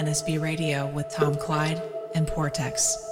NSB Radio with Tom Clyde and Portex.